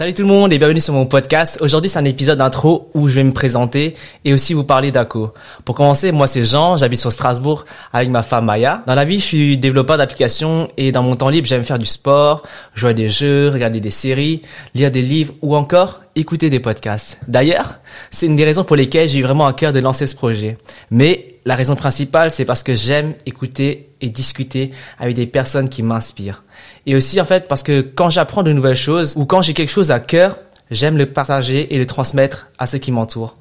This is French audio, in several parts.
Salut tout le monde et bienvenue sur mon podcast. Aujourd'hui, c'est un épisode d'intro où je vais me présenter et aussi vous parler d'ACO. Pour commencer, moi c'est Jean, j'habite sur Strasbourg avec ma femme Maya. Dans la vie, je suis développeur d'applications et dans mon temps libre, j'aime faire du sport, jouer à des jeux, regarder des séries, lire des livres ou encore écouter des podcasts. D'ailleurs, c'est une des raisons pour lesquelles j'ai eu vraiment à cœur de lancer ce projet. Mais la raison principale, c'est parce que j'aime écouter et discuter avec des personnes qui m'inspirent. Et aussi, en fait, parce que quand j'apprends de nouvelles choses ou quand j'ai quelque chose à cœur, j'aime le partager et le transmettre à ceux qui m'entourent.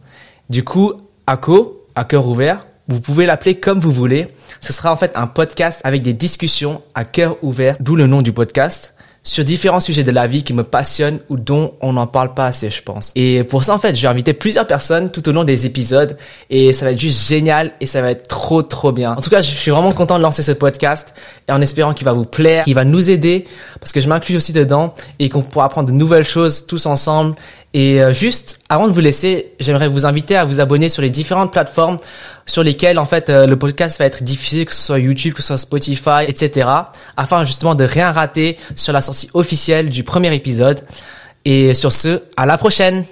Du coup, ACO, à cœur ouvert, vous pouvez l'appeler comme vous voulez. Ce sera en fait un podcast avec des discussions à cœur ouvert, d'où le nom du podcast sur différents sujets de la vie qui me passionnent ou dont on n'en parle pas assez, je pense. Et pour ça, en fait, je vais inviter plusieurs personnes tout au long des épisodes et ça va être juste génial et ça va être trop, trop bien. En tout cas, je suis vraiment content de lancer ce podcast et en espérant qu'il va vous plaire, qu'il va nous aider parce que je m'inclus aussi dedans et qu'on pourra apprendre de nouvelles choses tous ensemble et euh, juste, avant de vous laisser, j'aimerais vous inviter à vous abonner sur les différentes plateformes sur lesquelles en fait euh, le podcast va être diffusé, que ce soit YouTube, que ce soit Spotify, etc. Afin justement de rien rater sur la sortie officielle du premier épisode. Et sur ce, à la prochaine